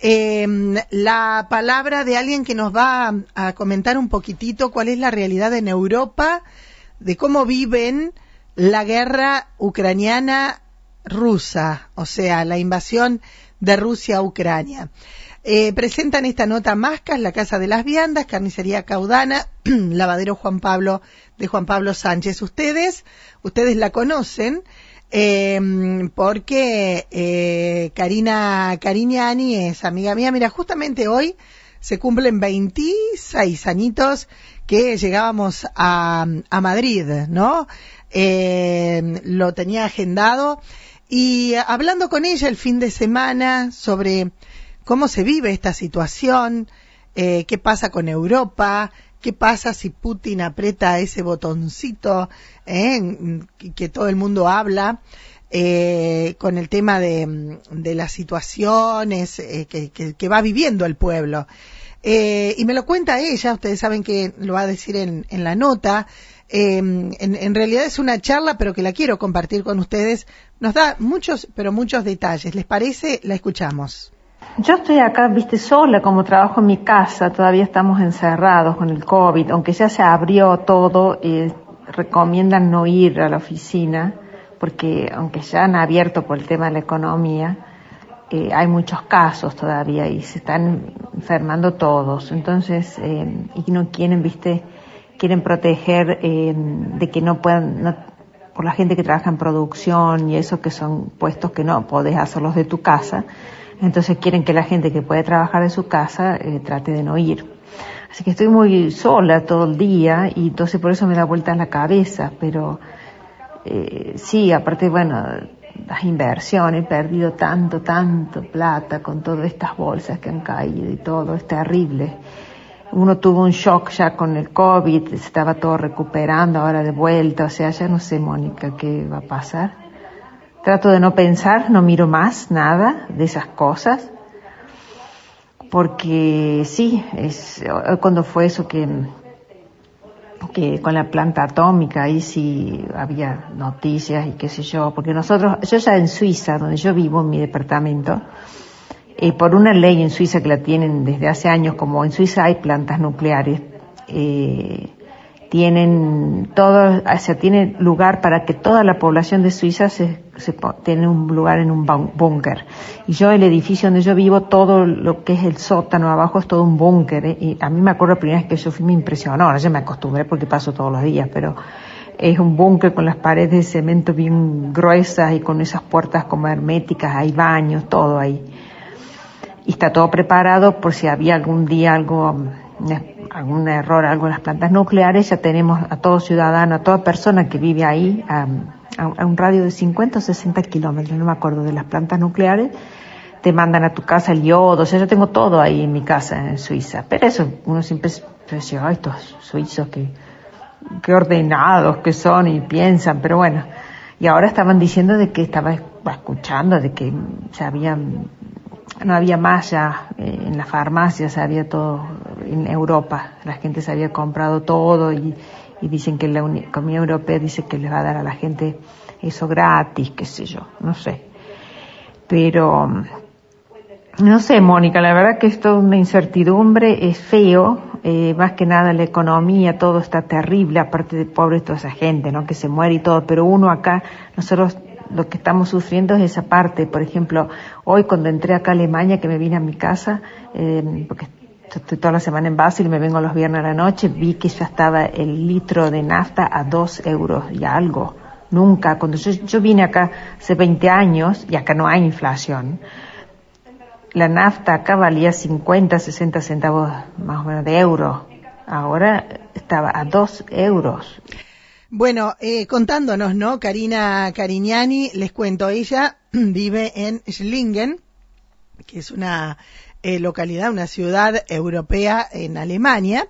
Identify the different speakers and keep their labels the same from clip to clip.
Speaker 1: em, la palabra de alguien que nos va a, comentar un poquitito cuál es la realidad en Europa, de cómo viven la guerra ucraniana rusa, o sea, la invasión de Rusia a Ucrania. Eh, presentan esta nota Mascas, la Casa de las Viandas, Carnicería Caudana, Lavadero Juan Pablo de Juan Pablo Sánchez. Ustedes, ustedes la conocen, eh, porque eh, Karina Cariñani es amiga mía. Mira, justamente hoy se cumplen 26 añitos que llegábamos a, a Madrid, ¿no? Eh, lo tenía agendado y hablando con ella el fin de semana sobre cómo se vive esta situación, eh, qué pasa con Europa, qué pasa si Putin aprieta ese botoncito eh, que todo el mundo habla. Eh, con el tema de, de las situaciones eh, que, que, que, va viviendo el pueblo. Eh, y me lo cuenta ella, ustedes saben que lo va a decir en, en la nota. En, en, realidad es una charla, pero que la quiero compartir con ustedes. Nos da muchos, pero muchos detalles. ¿Les parece? La escuchamos.
Speaker 2: Yo estoy acá, viste, sola, como trabajo en mi casa, todavía estamos encerrados con el COVID, aunque ya se abrió todo, eh, recomiendan no ir a la oficina, porque aunque ya han abierto por el tema de la economía, eh, hay muchos casos todavía y se están enfermando todos. Entonces, eh, y no quieren, viste, quieren proteger eh, de que no puedan, no, por la gente que trabaja en producción y eso que son puestos que no podés hacerlos de tu casa entonces quieren que la gente que puede trabajar en su casa eh, trate de no ir. Así que estoy muy sola todo el día y entonces por eso me da vuelta en la cabeza, pero eh, sí, aparte, bueno, las inversiones, he perdido tanto, tanto plata con todas estas bolsas que han caído y todo, es terrible. Uno tuvo un shock ya con el COVID, se estaba todo recuperando ahora de vuelta, o sea, ya no sé, Mónica, qué va a pasar. Trato de no pensar, no miro más nada de esas cosas, porque sí, es cuando fue eso que, que con la planta atómica, ahí sí había noticias y qué sé yo, porque nosotros, yo ya en Suiza, donde yo vivo en mi departamento, eh, por una ley en Suiza que la tienen desde hace años, como en Suiza hay plantas nucleares, eh, tienen todo, o sea, tiene lugar para que toda la población de Suiza se, se tiene un lugar en un búnker. Y yo, el edificio donde yo vivo, todo lo que es el sótano abajo es todo un búnker. ¿eh? Y a mí me acuerdo la primera vez que yo fui, me impresionó. Ahora ya me acostumbré porque paso todos los días, pero es un búnker con las paredes de cemento bien gruesas y con esas puertas como herméticas, hay baños, todo ahí. Y está todo preparado por si había algún día algo algún error, algo en las plantas nucleares, ya tenemos a todo ciudadano, a toda persona que vive ahí, a, a, un radio de 50 o 60 kilómetros, no me acuerdo, de las plantas nucleares, te mandan a tu casa el yodo, o sea, yo tengo todo ahí en mi casa en Suiza. Pero eso, uno siempre dice, ay, estos suizos que, que ordenados que son y piensan, pero bueno. Y ahora estaban diciendo de que estaba escuchando, de que se no había más ya eh, en las farmacias, había todo en Europa, la gente se había comprado todo y, y dicen que la Unión Europea dice que les va a dar a la gente eso gratis, qué sé yo, no sé. Pero, no sé, Mónica, la verdad que es toda una incertidumbre, es feo, eh, más que nada la economía, todo está terrible, aparte de pobre toda esa gente, ¿no? Que se muere y todo, pero uno acá, nosotros lo que estamos sufriendo es esa parte. Por ejemplo, hoy cuando entré acá a Alemania, que me vine a mi casa, eh, porque estoy toda la semana en Basel y me vengo los viernes a la noche, vi que ya estaba el litro de nafta a dos euros y algo. Nunca, cuando yo, yo vine acá hace 20 años, y acá no hay inflación, la nafta acá valía 50, 60 centavos más o menos de euro. Ahora estaba a dos euros.
Speaker 1: Bueno, eh, contándonos, ¿no? Karina Cariñani, les cuento, ella vive en Schlingen, que es una eh, localidad, una ciudad europea en Alemania,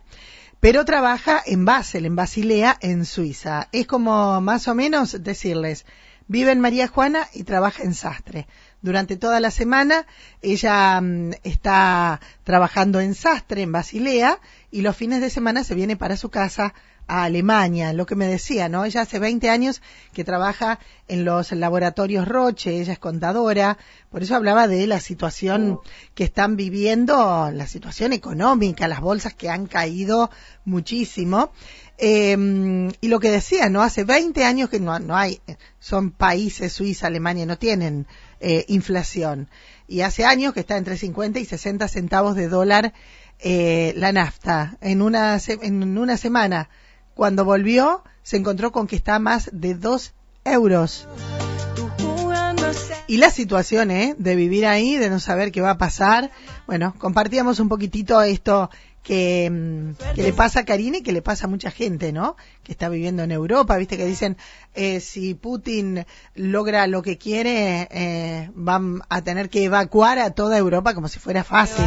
Speaker 1: pero trabaja en Basel, en Basilea, en Suiza. Es como más o menos decirles, vive en María Juana y trabaja en Sastre. Durante toda la semana ella mm, está trabajando en Sastre, en Basilea, y los fines de semana se viene para su casa a Alemania, lo que me decía, ¿no? Ella hace 20 años que trabaja en los laboratorios Roche, ella es contadora, por eso hablaba de la situación que están viviendo, la situación económica, las bolsas que han caído muchísimo. Eh, y lo que decía, ¿no? Hace 20 años que no, no hay, son países, Suiza, Alemania, no tienen eh, inflación. Y hace años que está entre 50 y 60 centavos de dólar eh, la nafta. En una, en una semana cuando volvió, se encontró con que está más de dos euros. Y la situación, ¿eh? De vivir ahí, de no saber qué va a pasar. Bueno, compartíamos un poquitito esto que, mm, que, le pasa a Karina y que le pasa a mucha gente, ¿no? Que está viviendo en Europa, viste que dicen, eh, si Putin logra lo que quiere, eh, van a tener que evacuar a toda Europa como si fuera fácil.